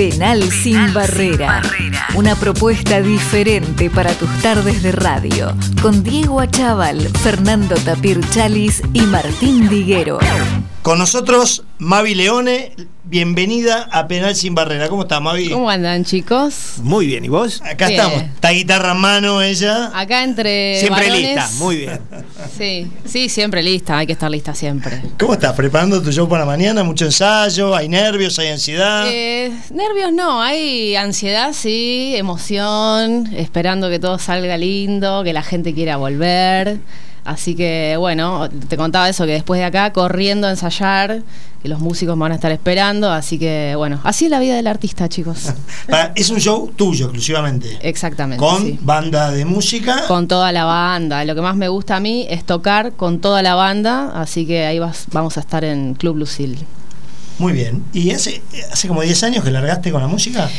Penal, sin, barrera. Una propuesta diferente para tus tardes de radio. Con Diego Achával, Fernando Tapir Chalis y Martín Diguero. Con nosotros, Mavi Leone. Bienvenida a Penal Sin Barrera. ¿Cómo estás, Mavi? ¿Cómo andan, chicos? Muy bien, ¿y vos? Acá Bien. estamos. Está guitarra en mano ella. Acá entre Siempre varones- lista, muy bien. Sí, sí, siempre lista, hay que estar lista siempre. ¿Cómo estás? ¿Preparando tu show para mañana? ¿Mucho ensayo? ¿Hay nervios? ¿Hay ansiedad? Eh, nervios no, hay ansiedad, sí, emoción, esperando que todo salga lindo, que la gente quiera volver. Así que bueno, te contaba eso, que después de acá corriendo a ensayar, que los músicos me van a estar esperando, así que bueno, así es la vida del artista, chicos. Es un show tuyo exclusivamente. Exactamente. Con sí. banda de música. Con toda la banda. Lo que más me gusta a mí es tocar con toda la banda, así que ahí vas- vamos a estar en Club Lucil. Muy bien. ¿Y hace, hace como 10 años que largaste con la música?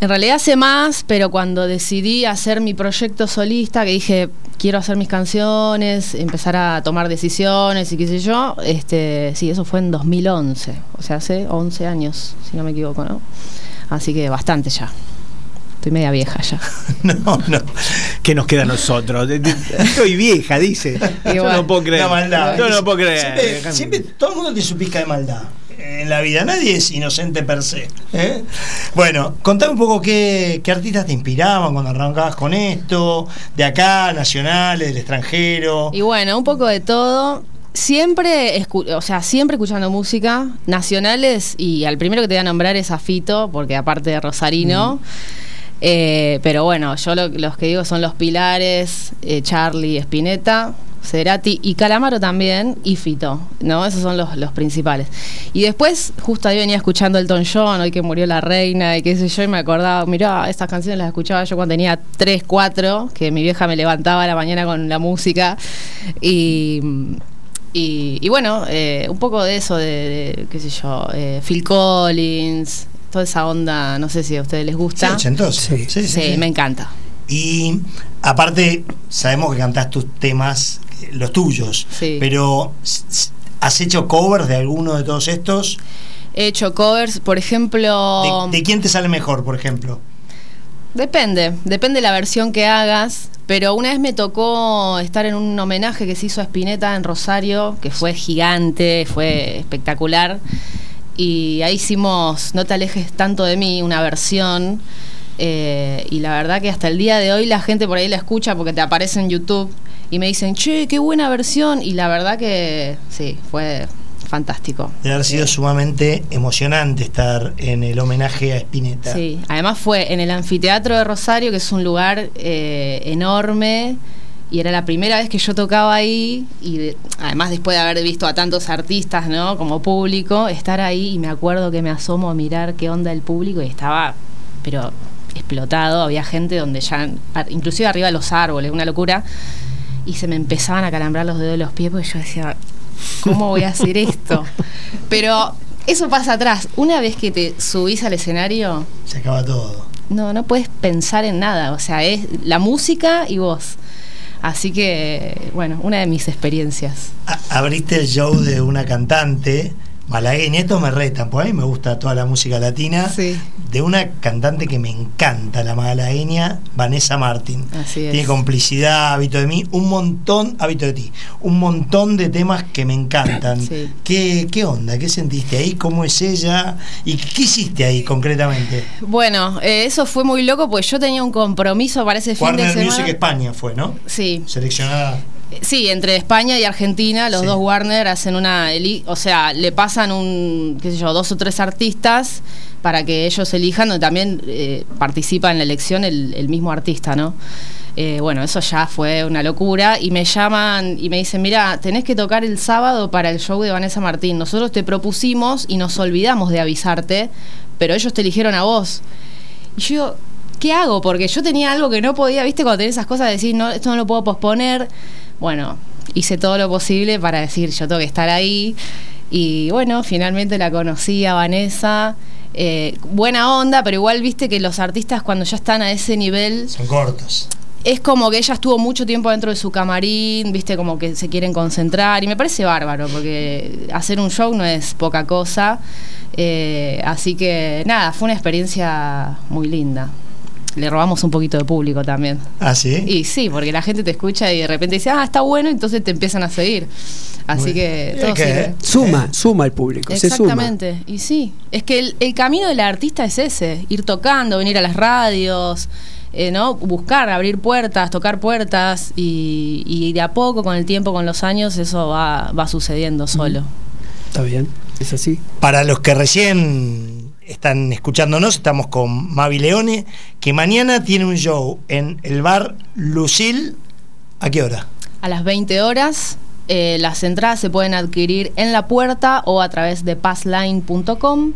En realidad hace más, pero cuando decidí hacer mi proyecto solista, que dije, quiero hacer mis canciones, empezar a tomar decisiones y qué sé yo, este, sí, eso fue en 2011, o sea, hace 11 años, si no me equivoco, ¿no? Así que bastante ya. Estoy media vieja ya. No, no. ¿Qué nos queda a nosotros? Estoy vieja, dice. Yo no puedo creer. La maldad. Yo no puedo creer. Siempre todo el mundo tiene su pizca de maldad en la vida. Nadie es inocente per se. ¿eh? Bueno, contame un poco qué, qué artistas te inspiraban cuando arrancabas con esto, de acá, nacionales, del extranjero. Y bueno, un poco de todo. Siempre, o sea, siempre escuchando música, nacionales, y al primero que te voy a nombrar es a Fito, porque aparte de Rosarino. eh, pero bueno, yo lo- los que digo son los pilares, eh, Charlie, Spinetta, Cerati y Calamaro también, y Fito, ¿no? Esos son los, los principales. Y después, justo ahí venía escuchando Elton John, hoy que murió la reina y qué sé yo, y me acordaba, mirá, estas canciones las escuchaba yo cuando tenía 3, 4, que mi vieja me levantaba a la mañana con la música. Y, y, y bueno, eh, un poco de eso, de, de, qué sé yo, eh, Phil Collins, toda esa onda, no sé si a ustedes les Sí, gusta. Sí. Sí, sí, Sí, sí. me encanta. Y aparte, sabemos que cantás tus temas, los tuyos, Sí. pero ¿has hecho covers de alguno de todos estos? He hecho covers, por ejemplo... ¿De, de quién te sale mejor, por ejemplo? Depende, depende de la versión que hagas. Pero una vez me tocó estar en un homenaje que se hizo a Spinetta en Rosario, que fue gigante, fue espectacular. Y ahí hicimos No te alejes tanto de mí, una versión. Eh, y la verdad que hasta el día de hoy la gente por ahí la escucha porque te aparece en YouTube y me dicen, che, qué buena versión. Y la verdad que sí, fue fantástico. Debe haber sido sumamente emocionante estar en el homenaje a Spinetta. Sí, además fue en el anfiteatro de Rosario, que es un lugar eh, enorme, y era la primera vez que yo tocaba ahí, y de- además después de haber visto a tantos artistas, ¿no? Como público, estar ahí, y me acuerdo que me asomo a mirar qué onda el público, y estaba, pero explotado, había gente donde ya, inclusive arriba de los árboles, una locura, y se me empezaban a calambrar los dedos de los pies, porque yo decía, ¿cómo voy a hacer esto? Pero eso pasa atrás. Una vez que te subís al escenario, Se acaba todo. no, no puedes pensar en nada. O sea, es la música y vos. Así que, bueno, una de mis experiencias. Abriste el show de una cantante malagueña. Esto me retan, porque a mí me gusta toda la música latina. Sí. De una cantante que me encanta, la malagueña, Vanessa Martín. Así es. Tiene complicidad, hábito de mí, un montón, hábito de ti, un montón de temas que me encantan. Sí. ¿Qué, ¿Qué onda? ¿Qué sentiste ahí? ¿Cómo es ella? ¿Y qué hiciste ahí concretamente? Bueno, eh, eso fue muy loco, pues yo tenía un compromiso para ese fin de Warner semana. Music España fue, ¿no? Sí, Seleccionada. Sí, entre España y Argentina, los Sí. dos Warner hacen una, o sea, le pasan un, qué sé yo, dos o tres artistas para que ellos elijan, donde también eh, participa en la elección el, el mismo artista, ¿no? Eh, bueno, eso ya fue una locura y me llaman y me dicen, mira, tenés que tocar el sábado para el show de Vanessa Martín. Nosotros te propusimos y nos olvidamos de avisarte, pero ellos te eligieron a vos. Y yo digo, ¿qué hago? Porque yo tenía algo que no podía, ¿viste? Cuando tenés esas cosas de decir, no, esto no lo puedo posponer. Bueno, hice todo lo posible para decir, yo tengo que estar ahí. Y bueno, finalmente la conocí a Vanessa. Eh, buena onda, pero igual viste que los artistas cuando ya están a ese nivel Son cortos. es como que ella estuvo mucho tiempo dentro de su camarín, viste, como que se quieren concentrar y me parece bárbaro porque hacer un show no es poca cosa. Eh, así que nada, fue una experiencia muy linda. Le robamos un poquito de público también. ¿Ah, sí? Y sí, porque la gente te escucha y de repente dice, ah, está bueno, entonces te empiezan a seguir. Así Bueno. que Es todo que- sirve. Suma, suma el público, se suma. Exactamente, y sí, es que el, el camino del artista es ese, ir tocando, venir a las radios, eh, ¿no? buscar, abrir puertas, tocar puertas y, y de a poco, con el tiempo, con los años, eso va, va sucediendo solo. Está bien, es así. Para los que recién están escuchándonos, estamos con Mavi Leone, que mañana tiene un show en el bar Lucil. ¿A qué hora? A las 20 horas, eh, las entradas se pueden adquirir en la puerta o a través de passline.com.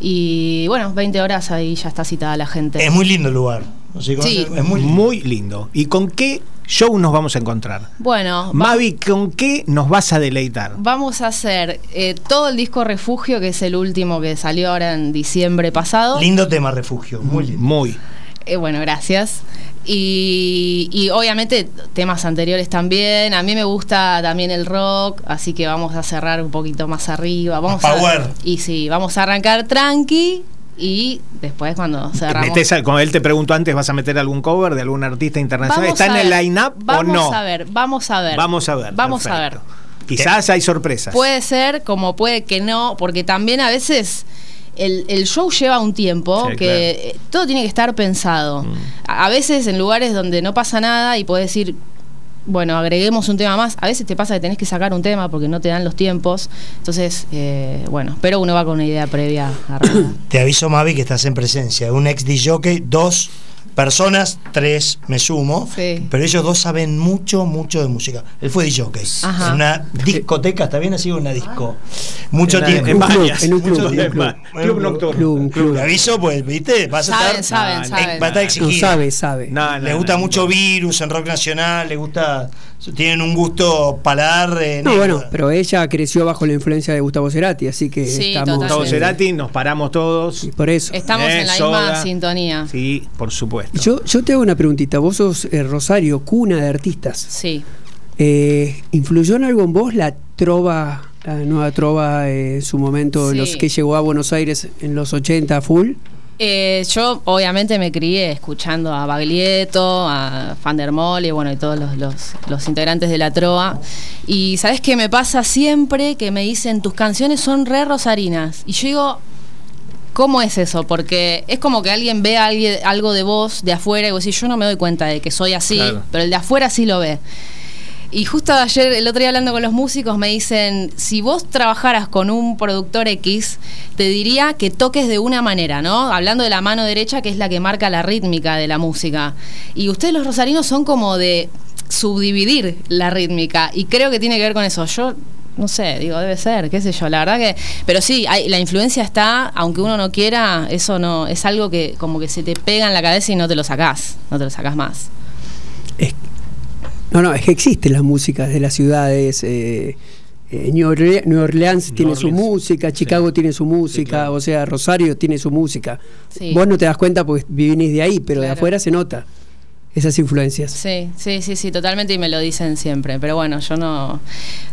Y bueno, 20 horas ahí ya está citada la gente. Es muy lindo el lugar. Sí. Es muy lindo. ¿Y con qué show nos vamos a encontrar? Bueno, Mavi, ¿con qué nos vas a deleitar? Vamos a hacer eh, todo el disco Refugio, que es el último que salió ahora en diciembre pasado. Lindo tema refugio, muy lindo. Muy. Eh, bueno, gracias. Y, y obviamente temas anteriores también. A mí me gusta también el rock, así que vamos a cerrar un poquito más arriba. Vamos a, power. Y sí, vamos a arrancar tranqui y después cuando cerramos. Metés como él te preguntó antes, ¿vas a meter algún cover de algún artista internacional? Vamos ¿Está en el line-up o Vamos no? a ver, vamos a ver. Vamos a ver. Vamos a ver. Quizás hay sorpresas. Puede ser, como puede que no, porque también a veces el, el show lleva un tiempo Sí, que claro. eh, todo tiene que estar pensado. Mm. A, a veces en lugares donde no pasa nada y puedes decir, bueno, agreguemos un tema más. A veces te pasa que tenés que sacar un tema porque no te dan los tiempos. Entonces, eh, bueno, pero uno va con una idea previa armada. Te aviso, Mavi, que estás en presencia un ex DJ, dos personas, tres me sumo, Sí. pero ellos dos saben mucho, mucho de música. Él fue DJ, Ajá. en una discoteca, ¿está bien así? Una disco. Mucho En- tiempo. en Un club, varias. en un club, Mucho en un tiempo. club. Club nocturno. Club. Te aviso, pues, ¿viste? Vas a Saben, estar, saben, eh, saben. Va a estar No exigido. sabe, sabe. No, no, le no, gusta no, mucho no. virus en rock nacional, le gusta, tienen un gusto paladar. eh, No, negro. bueno, pero ella creció bajo la influencia de Gustavo Cerati, así que Sí, estamos. eh, Cerati, nos paramos todos. y por eso. Estamos Eh, en la soda. misma sintonía. Sí, por supuesto. Yo, yo te hago una preguntita. Vos sos eh, Rosario, cuna de artistas. Sí. Eh, ¿Influyó en algo en vos la trova, la nueva trova eh, en su momento, Sí. los que llegó a Buenos Aires en los 80 full? Eh, yo obviamente me crié escuchando a Baglietto, a Van der Mole, bueno, y todos los, los- los integrantes de la Trova. Y ¿sabes qué me pasa siempre? Que me dicen, tus canciones son re rosarinas. Y yo digo, ¿cómo es eso? Porque es como que alguien ve a alguien, algo de vos de afuera y vos decís, yo no me doy cuenta de que soy así, Claro. pero el de afuera sí lo ve. Y justo ayer, el otro día hablando con los músicos, me dicen, si vos trabajaras con un productor X, te diría que toques de una manera, ¿no? Hablando de la mano derecha, que es la que marca la rítmica de la música. Y ustedes los rosarinos son como de subdividir la rítmica, y creo que tiene que ver con eso. Yo no sé, digo, debe ser, qué sé yo, la verdad que... Pero sí, hay, la influencia está, aunque uno no quiera, eso no es algo que como que se te pega en la cabeza y no te lo sacás, no te lo sacás más. Es- no, no, es que existe la música de las ciudades. eh, eh, New, Orle- New Orleans New tiene su música, Chicago tiene su música, claro. o sea, Rosario tiene su música. Sí. Vos no te das cuenta porque vivís de ahí, pero de afuera se nota esas influencias. Sí, sí, sí, sí, totalmente y me lo dicen siempre. Pero bueno, yo no,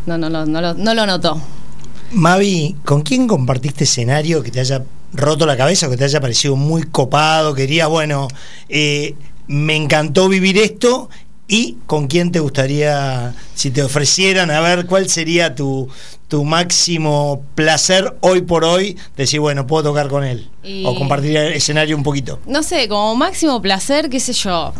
no, no, lo- no, lo, no lo noto. Mavi, ¿con quién compartiste escenario que te haya roto la cabeza o que te haya parecido muy copado? Que dirías, bueno, eh, me encantó vivir esto. ¿Y con quién te gustaría, si te ofrecieran, a ver cuál sería tu, tu máximo placer hoy por hoy? Decir, bueno, puedo tocar con él. Y- O compartir el escenario un poquito. No sé, como máximo placer, qué sé yo.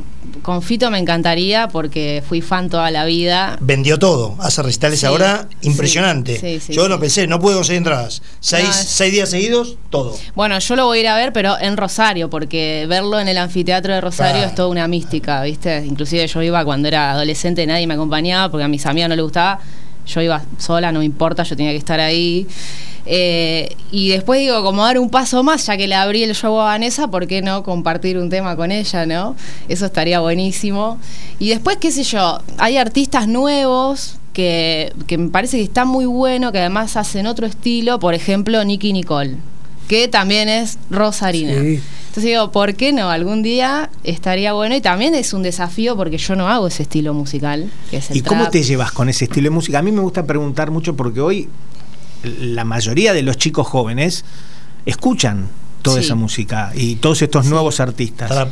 Con Fito me encantaría porque fui fan toda la vida. Vendió todo. Hace recitales Sí, ahora impresionante. sí, sí, Yo no pensé, no pude conseguir entradas. Seis, No, es- seis días seguidos, todo. Bueno, yo lo voy a ir a ver, pero en Rosario, porque verlo en el anfiteatro de Rosario Claro. es toda una mística, ¿viste? Inclusive yo iba cuando era adolescente, nadie me acompañaba porque a mis amigas no les gustaba. Yo iba sola, no me importa, yo tenía que estar ahí. Eh, y después digo, como dar un paso más, ya que le abrí el show a Vanessa, ¿por qué no compartir un tema con ella, no? Eso estaría buenísimo. Y después, qué sé yo, hay artistas nuevos que, que me parece que están muy buenos, que además hacen otro estilo, por ejemplo, Nicky Nicole, que también es Rosarina. Sí. Entonces digo, ¿por qué no? Algún día estaría bueno y también es un desafío porque yo no hago ese estilo musical. Que es el ¿Y cómo te llevas con ese estilo de música? A mí me gusta preguntar mucho porque hoy la mayoría de los chicos jóvenes escuchan toda Sí. esa música y todos estos nuevos artistas. Trap.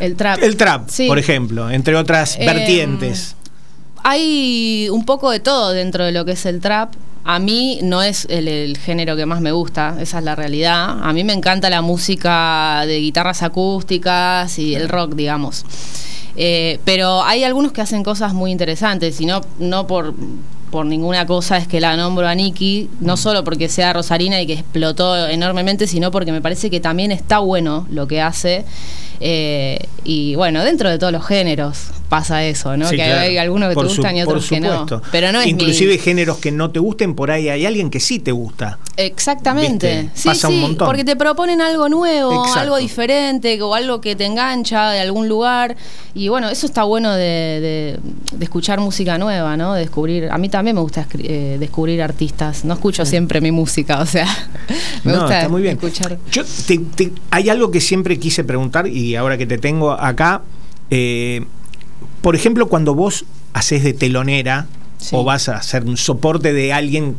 El trap. El trap, Sí. por ejemplo, entre otras Eh, vertientes. Hay un poco de todo dentro de lo que es el trap. A mí no es el, el género que más me gusta, esa es la realidad. A mí me encanta la música de guitarras acústicas y el rock, digamos. Eh, pero hay algunos que hacen cosas muy interesantes y no, no por, por ninguna cosa es que la nombro a Nicky, no solo porque sea rosarina y que explotó enormemente, sino porque me parece que también está bueno lo que hace. Eh, y bueno, dentro de todos los géneros pasa eso, ¿no? Sí, que claro. hay algunos que Por te gustan su- y otros que no. Pero no es mi- Inclusive géneros que no te gusten, por ahí hay alguien que sí te gusta. Exactamente. ¿Viste? Sí, Pasa un sí, montón. porque te proponen algo nuevo, Exacto. algo diferente o algo que te engancha de algún lugar. Y bueno, eso está bueno de, de- de escuchar música nueva, ¿no? De descubrir. A mí también me gusta eh, descubrir artistas. No escucho siempre mi música, o sea, me No, gusta está muy bien. escuchar. Yo te- te- hay algo que siempre quise preguntar y ahora que te tengo acá, eh, por ejemplo, cuando vos haces de telonera Sí. o vas a hacer un soporte de alguien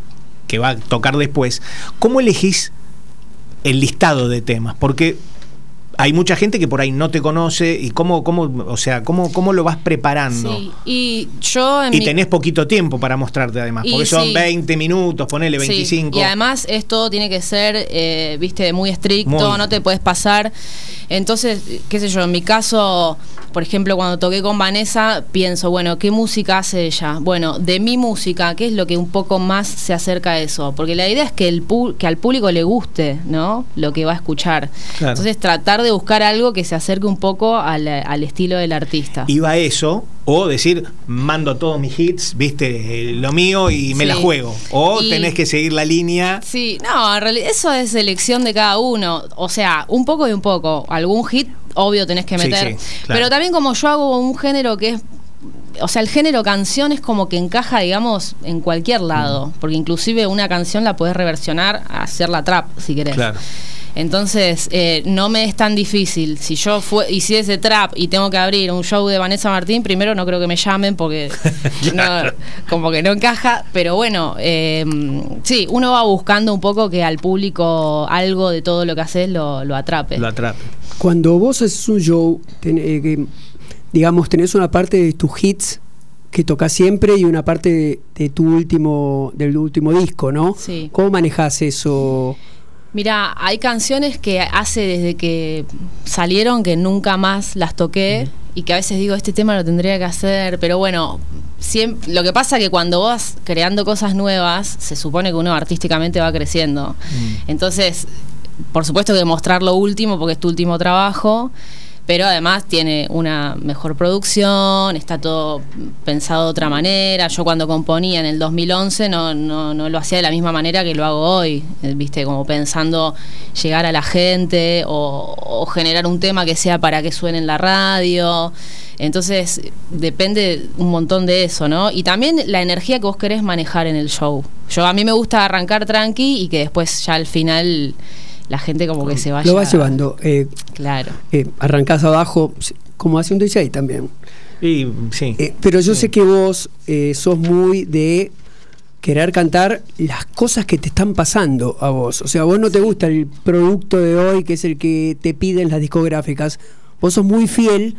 que va a tocar después, ¿cómo elegís el listado de temas? Porque hay mucha gente que por ahí no te conoce y cómo, cómo o sea, cómo, cómo lo vas preparando. Sí, y yo en Y mi- tenés poquito tiempo para mostrarte además, Y porque son sí. 20 minutos, ponele Sí, 25. Y además esto tiene que ser, eh, viste, muy estricto, Muy. no te puedes pasar. Entonces, qué sé yo, en mi caso, por ejemplo, cuando toqué con Vanessa, pienso, bueno, ¿qué música hace ella? Bueno, de mi música, ¿qué es lo que un poco más se acerca a eso? Porque la idea es que, el que al público le guste, ¿no? Lo que va a escuchar. Claro. Entonces, tratar de buscar algo que se acerque un poco al, al estilo del artista. iba eso, o decir, mando todos mis hits, viste, lo mío y me Sí. la juego. O Y- tenés que seguir la línea. Sí, no, en realidad eso es elección de cada uno. O sea, un poco y un poco. Algún hit, obvio, tenés que Sí, meter. sí, claro. Pero también como yo hago un género que es... O sea, el género canción es como que encaja, digamos, en cualquier lado. Mm. Porque inclusive una canción la podés reversionar a hacerla trap, si querés. Claro. Entonces, eh, no me es tan difícil. Si yo hiciese trap y tengo que abrir un show de Vanessa Martín, primero no creo que me llamen porque no, como que no encaja. Pero bueno, eh, sí, uno va buscando un poco que al público algo de todo lo que haces lo, lo atrape. Lo atrape. Cuando vos haces un show, ten- eh, digamos, tenés una parte de tus hits que tocas siempre y una parte de, de tu último, del último disco, ¿no? Sí. ¿Cómo manejas eso? Mira, hay canciones que hace desde que salieron que nunca más las toqué y que a veces digo, este tema lo tendría que hacer, pero bueno, siempre, lo que pasa que cuando vas creando cosas nuevas, se supone que uno artísticamente va creciendo. Entonces, por supuesto que mostrar lo último porque es tu último trabajo. Pero además tiene una mejor producción, está todo pensado de otra manera. Yo cuando componía en el 2011 no, no, no lo hacía de la misma manera que lo hago hoy, eh, viste, como pensando llegar a la gente o, generar un tema que sea para que suene en la radio. Entonces depende un montón de eso, ¿no? Y también la energía que vos querés manejar en el show. Yo a mí me gusta arrancar tranqui y que después ya al final la gente como que se vaya. Lo vas llevando. Eh, Claro. eh, arrancás abajo, como hace un DJ también. Y sí. Eh, pero yo sé que vos eh, sos muy de querer cantar las cosas que te están pasando a vos. O sea, a vos no te gusta el producto de hoy, que es el que te piden las discográficas. Vos sos muy fiel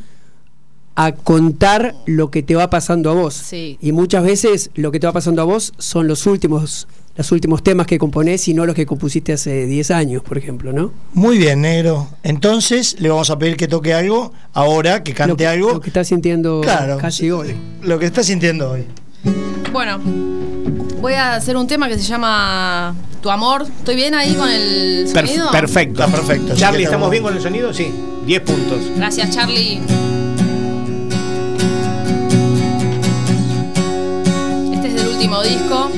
a contar lo que te va pasando a vos. Sí. Y muchas veces lo que te va pasando a vos son los últimos, los últimos temas que componés y no los que compusiste hace 10 años, por ejemplo, ¿no? Muy bien, negro. Entonces le vamos a pedir que toque algo ahora, que lo cante que, algo. Lo que estás sintiendo Claro. casi hoy. Lo que está sintiendo hoy. Bueno, voy a hacer un tema que se llama Tu amor. ¿Estoy bien ahí con el Perf- sonido? perfecto. Está perfecto. Charlie, ¿estamos estamos- bien con el sonido? Sí. 10 puntos. Gracias, Charlie. Este es del último disco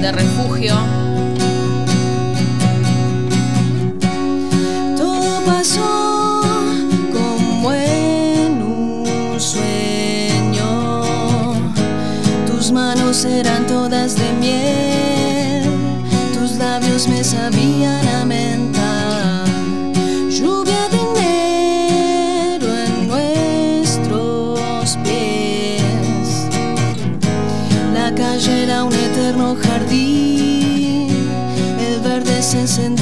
de Refugio. Todo pasó como en un sueño. Tus manos eran todas de miel, tus labios me sabían 谢谢。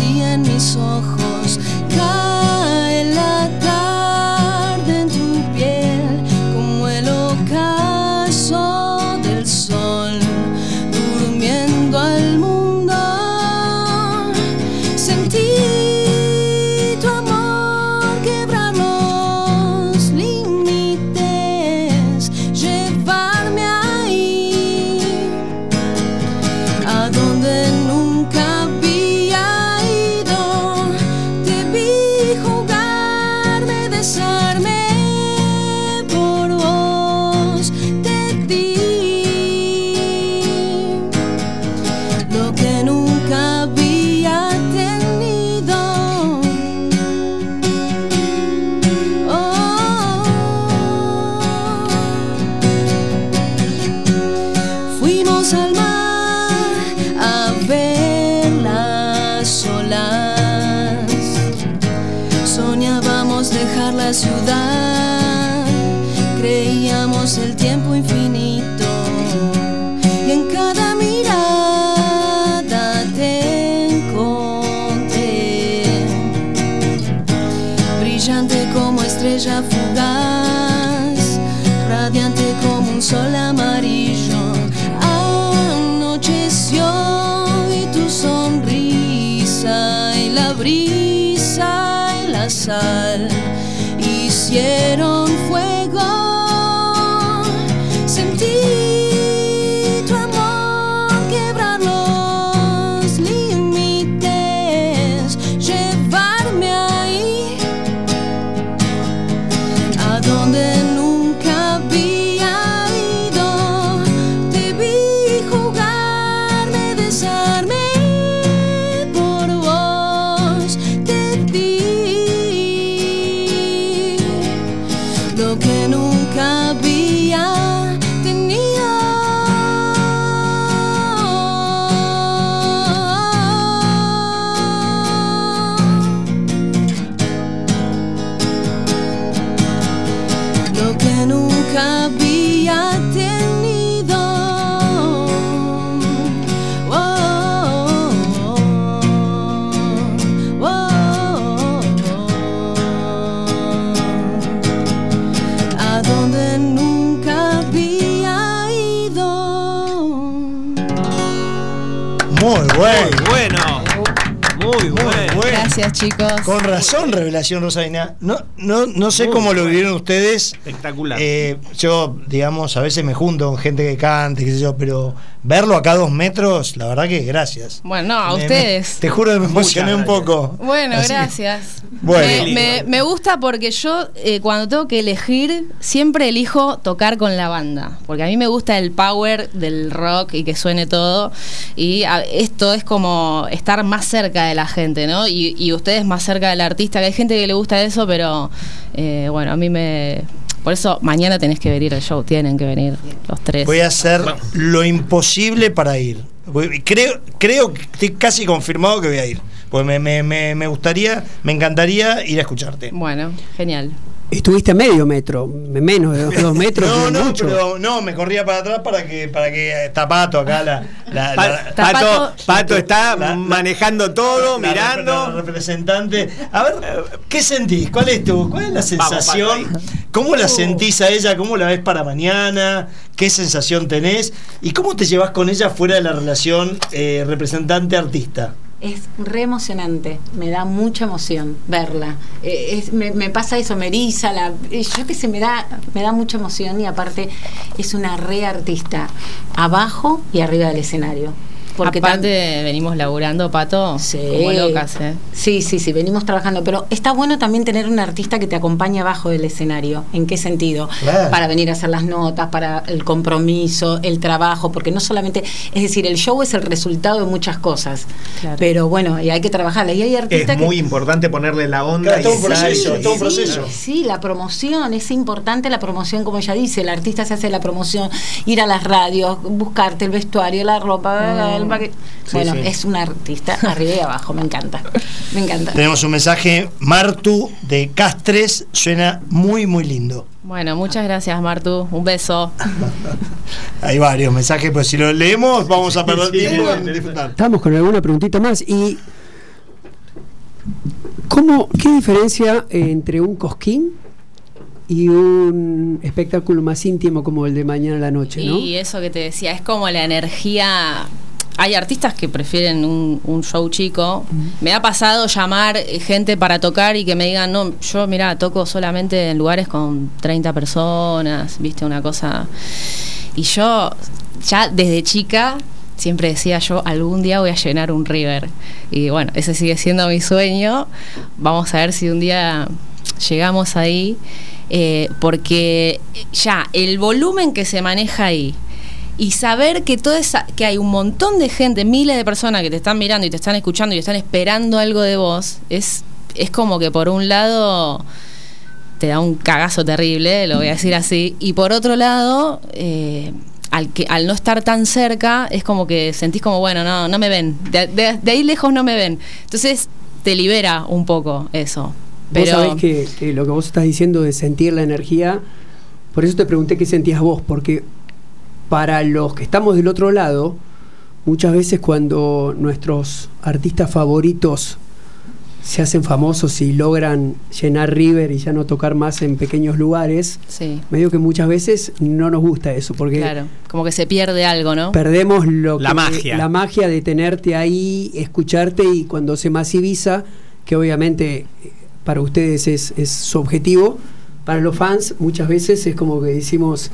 Nunca había bueno. Muy bueno. Muy bueno. bueno. Gracias, chicos. Con razón, revelación Rosalina. No, no, no sé Muy cómo lo vivieron ustedes. Espectacular. Eh, yo, digamos, a veces me junto con gente que cante, qué sé yo, pero verlo acá a dos metros, la verdad que gracias. Bueno, no, a Me- ustedes. me- te juro que me Muchas emocioné un gracias. poco. Bueno, Así gracias. Bueno. Me, me- me gusta porque yo eh, cuando tengo que elegir, siempre elijo tocar con la banda. Porque a mí me gusta el power del rock y que suene todo. Y a- esto es como estar más cerca de la gente, ¿no? Y, y ustedes más cerca del artista, que hay gente que le gusta eso, pero eh, bueno, a mí me... Por eso mañana tenés que venir al show, tienen que venir los tres. Voy a hacer lo imposible para ir. Creo, creo que estoy casi confirmado que voy a ir. Pues me, me, me, me gustaría, me encantaría ir a escucharte. Bueno, genial. Estuviste a medio metro, menos de dos, dos metros. No, no, mucho. pero no, me corría para atrás para que, para que eh, Tapato acá la, la- Pa- la- Está Pato, está la- la- manejando todo, la- la- la mirando. representante. A ver, ¿qué sentís? ¿Cuál es tu, cuál es la sensación? ¿Cómo la sentís a ella? ¿Cómo la ves para mañana? ¿Qué sensación tenés? ¿Y cómo te llevas con ella fuera de la relación eh, representante-artista? Es re emocionante, me da mucha emoción verla. Es- me, pasa eso, me la, yo qué sé, me da, me da mucha emoción y aparte es una re artista, abajo y arriba del escenario. Porque tan- Aparte venimos laburando, Pato, Sí. como locas, ¿eh? Sí, sí, sí, venimos trabajando, pero está bueno también tener un artista que te acompañe abajo del escenario. ¿En qué sentido? Claro. Para venir a hacer las notas, para el compromiso, el trabajo, porque no solamente, es decir, el show es el resultado de muchas cosas, Claro. pero bueno, y hay que trabajarla. Y hay artistas Es que muy importante ponerle la onda Claro, todo un y proceso, y- todo un proceso. Sí, la promoción, es importante la promoción, como ella dice, el artista se hace la promoción, ir a las radios, buscarte el vestuario, la ropa, el Bueno, sí. es un artista arriba y abajo, me encanta, me encanta. Tenemos un mensaje, Martu de Castres, suena muy, muy lindo. Bueno, muchas gracias, Martu. Un beso. Hay varios mensajes, pero si los leemos vamos a perder Sí, tiempo sí. en disfrutar. Estamos con alguna preguntita más. ¿Y cómo, qué diferencia entre un cosquín y un espectáculo más íntimo como el de mañana a la noche, ¿no? Y eso que te decía, es como la energía. Hay artistas que prefieren un, un show chico. Me ha pasado llamar eh, gente para tocar y que me digan, no, yo mira, toco solamente en lugares con 30 personas, viste, una cosa. Y yo, ya desde chica, siempre decía yo, algún día voy a llenar un river. Y bueno, ese sigue siendo mi sueño. Vamos a ver si un día llegamos ahí. eh, porque ya el volumen que se maneja ahí y saber que toda esa, que hay un montón de gente, miles de personas que te están mirando y te están escuchando y están esperando algo de vos, es, es como que por un lado te da un cagazo terrible, lo voy a decir así, y por otro lado, eh, al, que, al no estar tan cerca, es como que sentís como, bueno, no, no me ven, de, de- de ahí lejos no me ven. Entonces te libera un poco eso. Pero- Vos sabés que, que lo que vos estás diciendo de sentir la energía, por eso te pregunté qué sentías vos, porque para los que estamos del otro lado, muchas veces cuando nuestros artistas favoritos se hacen famosos y logran llenar River y ya no tocar más en pequeños lugares, Sí, medio que muchas veces no nos gusta eso, porque claro. Como que se pierde algo, ¿no? perdemos lo La que- magia. la magia de tenerte ahí, escucharte y cuando se masiviza, que obviamente eh, para ustedes es, es su objetivo, para los fans muchas veces es como que decimos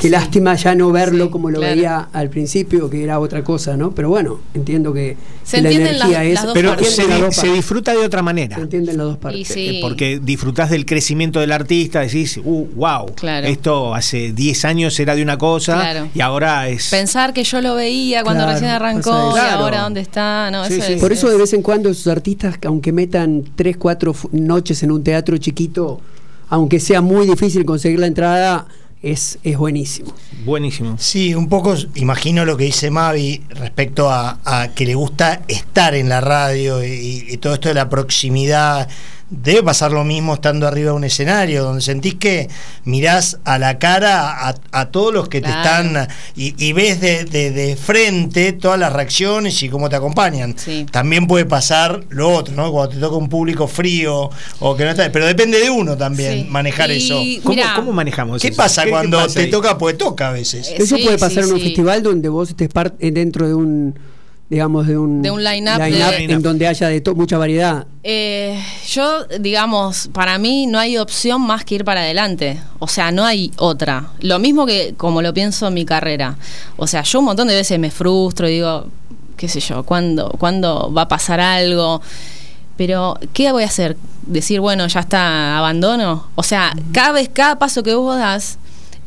qué Sí. lástima ya no verlo Sí, como lo claro. veía al principio, que era otra cosa, ¿no? Pero bueno, entiendo que Se que la energía las- es... las dos Pero partes. se, di- disfruta de otra manera. Se entienden las dos partes. Sí. Eh, Porque disfrutás del crecimiento del artista, decís, uh, wow, Claro. esto hace 10 años era de una cosa Claro. y ahora es... Pensar que yo lo veía cuando Claro, recién arrancó y Claro. ahora dónde está. No, Sí, eso sí. es- Por eso es- de vez en cuando esos artistas, aunque metan tres, cuatro fu- noches en un teatro chiquito, aunque sea muy difícil conseguir la entrada, es, es buenísimo. Buenísimo. Sí, un poco imagino lo que dice Mavi respecto a, a que le gusta estar en la radio y, y todo esto de la proximidad. Debe pasar lo mismo estando arriba de un escenario, donde sentís que mirás a la cara a, a todos los que te están y, y ves de, de- de frente todas las reacciones y cómo te acompañan. Sí. También puede pasar lo otro, ¿no? Cuando te toca un público frío o que no está. Pero depende de uno también Sí. manejar Y eso. ¿Cómo, Mirá. cómo manejamos ¿Qué eso? pasa cuando pasa te ahí? toca? Pues toca a veces. Eh, Eso sí, puede pasar sí, en un sí. festival donde vos estés eh, dentro de un, digamos, de un, De un line-up de- en donde haya de mucha variedad. Eh, yo, digamos, para mí no hay opción más que ir para adelante. O sea, no hay otra. Lo mismo que como lo pienso en mi carrera. O sea, yo un montón de veces me frustro y digo, qué sé yo, ¿cuándo, ¿cuándo va a pasar algo? Pero, ¿qué voy a hacer? Decir, bueno, ya está, abandono. O sea, cada vez, cada paso que vos das,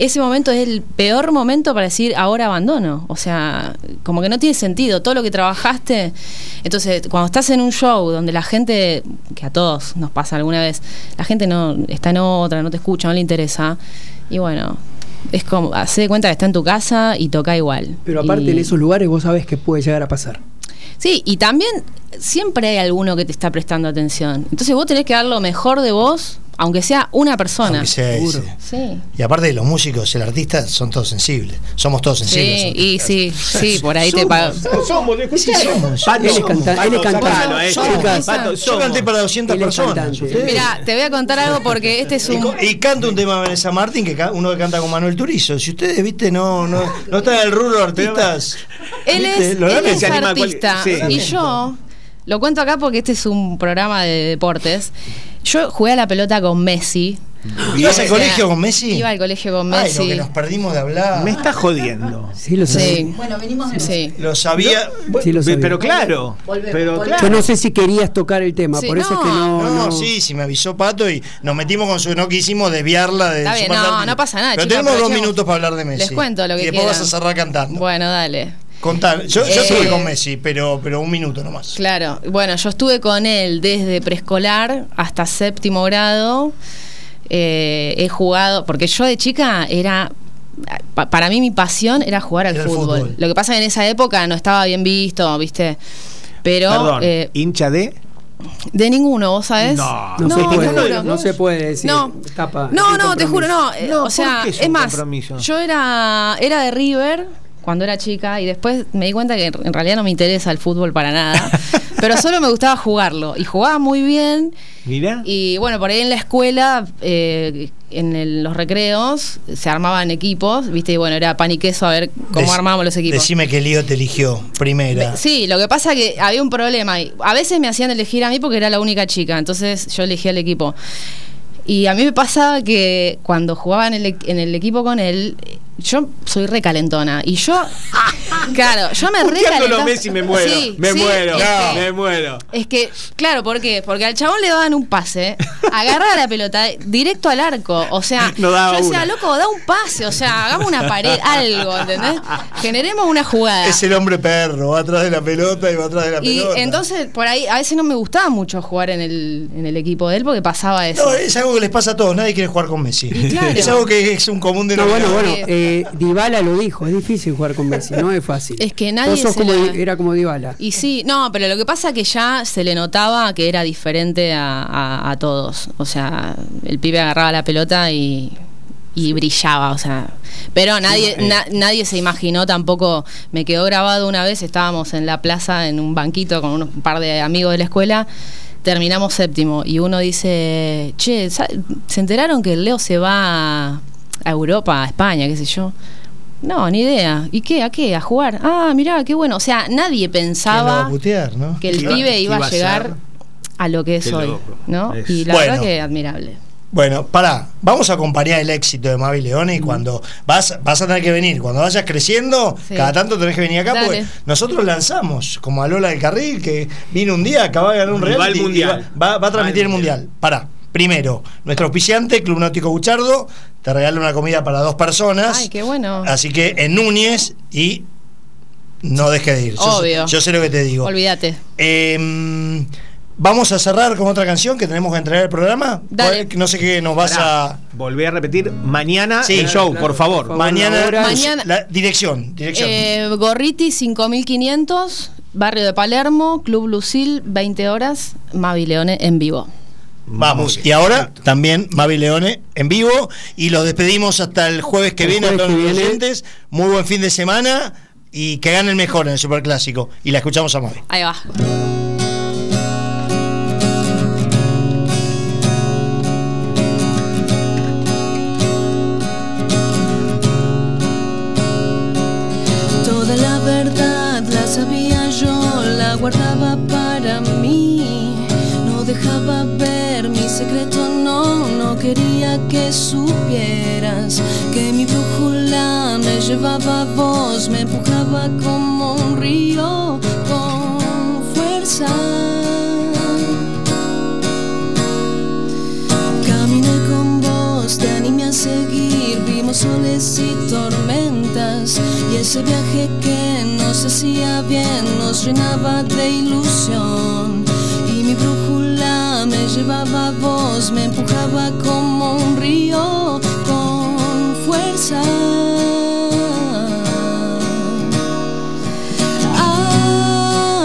ese momento es el peor momento para decir, ahora abandono. O sea, como que no tiene sentido. Todo lo que trabajaste. Entonces, cuando estás en un show donde la gente, que a todos nos pasa alguna vez, la gente no está en otra, no te escucha, no le interesa. Y bueno, es como, hace de cuenta que está en tu casa y toca igual. Pero aparte Y- en esos lugares vos sabés que puede llegar a pasar. Sí, y también siempre hay alguno que te está prestando atención. Entonces vos tenés que dar lo mejor de vos, aunque sea una persona. Aunque sea Seguro. ese. Sí. Y aparte de los músicos, el artista son todos sensibles. Somos todos sensibles. Sí, y sí, sí, por ahí te pago. Somos, Sí, somos. Pato, Él es canta- Pato, él es cantante. sacalo, eh. Somos. Pato, Yo canté para 200 Él es personas. cantante. Mira, te voy a contar algo porque este es un. y canta un tema de Vanessa Martín, que uno que canta con Manuel Turizo. Si ustedes, viste, no, no, no están en el rubro de artistas. Él es, él es artista. sí. Y yo lo cuento acá porque este es un programa de deportes. Yo jugué a la pelota con Messi. ¿Ibas al O sea, colegio con Messi? Iba al colegio con Ay, Messi. lo que nos perdimos de hablar. Me está jodiendo. Sí, lo sé. Sí. Bueno, venimos de Sí. Lo sabía. Sí, lo sabía. Pero claro, Volvemos, pero volvemos. Yo no sé si querías tocar el tema, Sí, por eso es que no. no. No, no. sí, sí, me avisó Pato y nos metimos con su. No quisimos desviarla de. Está su bien, parte no, no pasa nada, Pero tenemos dos minutos para hablar de Messi. Les cuento lo que Y después quieran. vas a cerrar cantando. Bueno, dale. Contar. Yo, yo Eh, estuve con Messi, pero, pero un minuto nomás. Claro, bueno, yo estuve con él desde preescolar hasta séptimo grado. Eh, he jugado, porque yo de chica era, pa- para mí mi pasión era jugar al Era fútbol. fútbol. Lo que pasa es que en esa época no estaba bien visto, ¿viste? Pero Perdón, eh, hincha de. de ninguno, ¿vos sabés? No. No, se te puede, juro. no se puede decir. No, Tapa, no, no, te juro, no. No, o ¿por sea, es más, compromiso? yo era, era de River cuando era chica y después me di cuenta que en realidad no me interesa el fútbol para nada. pero solo me gustaba jugarlo. Y jugaba muy bien. Mira. Y bueno, por ahí en la escuela, eh, en el- los recreos, se armaban equipos, ¿viste? Y bueno, era pan y queso a ver cómo Dec- armábamos los equipos. Decime que Lío te eligió primera. Sí, lo que pasa que había un problema. A veces me hacían elegir a mí porque era la única chica, entonces yo elegía al equipo. Y a mí me pasaba que cuando jugaba en el, en el equipo con él, yo soy recalentona. Y yo, claro, yo me Puteándolo recalentaba. a Messi me muero. Sí, me sí, muero. es que- Me muero. es que, claro, ¿por qué? Porque al chabón le daban un pase, agarraba la pelota directo al arco. O sea, No daba yo decía, una. loco, da un pase, o sea, hagamos una pared, algo, ¿entendés? Generemos una jugada. Es el hombre perro, va atrás de la pelota y va atrás de la Y pelota. entonces, por ahí, a veces no me gustaba mucho jugar en el, en el equipo de él porque pasaba eso. No, es algo que les pasa a todos, nadie quiere jugar con Messi. claro. Es algo que es un común No, bueno, eh, Dybala lo dijo, es difícil jugar con Messi, no es fácil. Es que nadie se como, la- era como Dybala. Y sí, no, pero lo que pasa es que ya se le notaba que era diferente a, a- a todos. O sea, el pibe agarraba la pelota y, y brillaba, o sea. Pero nadie, na- nadie se imaginó tampoco. Me quedó grabado una vez, estábamos en la plaza en un banquito con un par de amigos de la escuela. Terminamos séptimo y uno dice, che, ¿sa- ¿se enteraron que el Leo se va a Europa, a España, qué sé yo? No, ni idea. ¿Y qué? ¿A qué? ¿A jugar? Ah, mirá, qué bueno. O sea, nadie ¿Quién lo va pensaba a putear, no? que el Iba- pibe iba, iba a llegar a lo que es hoy, loco. ¿no? Es- Y la Bueno. verdad que admirable. Bueno, pará, vamos a acompañar el éxito de Mavi Leone y cuando vas, vas a tener que venir, cuando vayas creciendo, Sí. cada tanto tenés que venir acá, Dale. porque nosotros lanzamos, como a Lola del Carril, que vino un día, acaba de ganar un Va al reality y Mundial. va, va- va a transmitir el mundial. Pará, primero, nuestro auspiciante, Club Náutico Buchardo, te regala una comida para dos personas. Ay, qué bueno. Así que en Núñez y no dejes de ir. Obvio. Yo, sé lo que te digo. Olvídate. Eh, Vamos a cerrar con otra canción que tenemos que entregar el programa. Dale. ¿Cuál- No sé qué nos vas Pará, a. Volví a repetir mañana Sí. el show, Claro, por favor. por favor. Mañana, Mañana- la dirección, dirección. Eh, Gorriti 5500, barrio de Palermo, Club Lucil, 20 horas, Mavi Leone en vivo. Vamos. Y ahora perfecto. también Mavi Leone en vivo y los despedimos hasta el jueves que El viene a todos los oyentes. Muy buen fin de semana y que gane el mejor en el Superclásico. Y la escuchamos a Mavi. Ahí va. Quería que supieras que mi brújula me llevaba a vos, me empujaba como un río con fuerza. Caminé con vos, te animé a seguir, vimos soles y tormentas y ese viaje que nos hacía bien nos llenaba de ilusión llevaba a vos, me empujaba como un río con fuerza.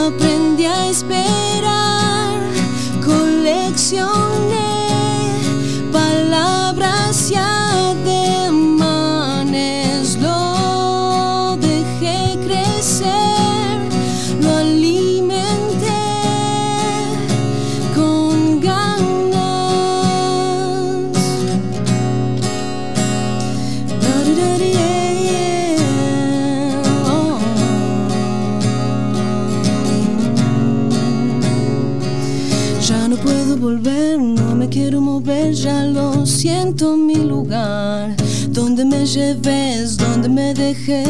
Aprendí a esperar, coleccioné siento mi lugar. Donde me lleves, donde me dejes.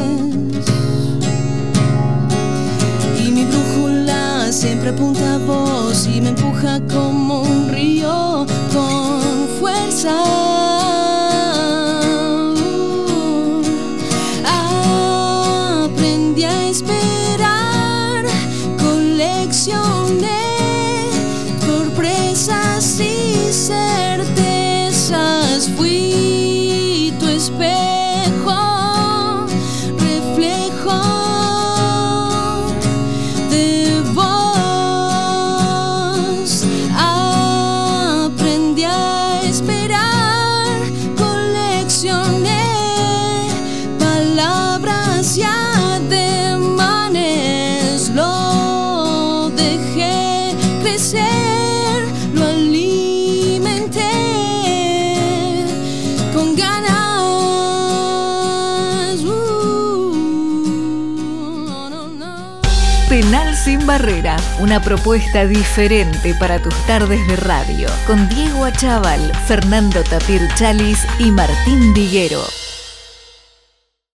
Y mi brújula siempre apunta a vos y me empuja como un río con fuerza. Aprendí a esperar, coleccioné barrera, una propuesta diferente para tus tardes de radio, con Diego Achával, Fernando Tapir Chalis y Martín Diguero.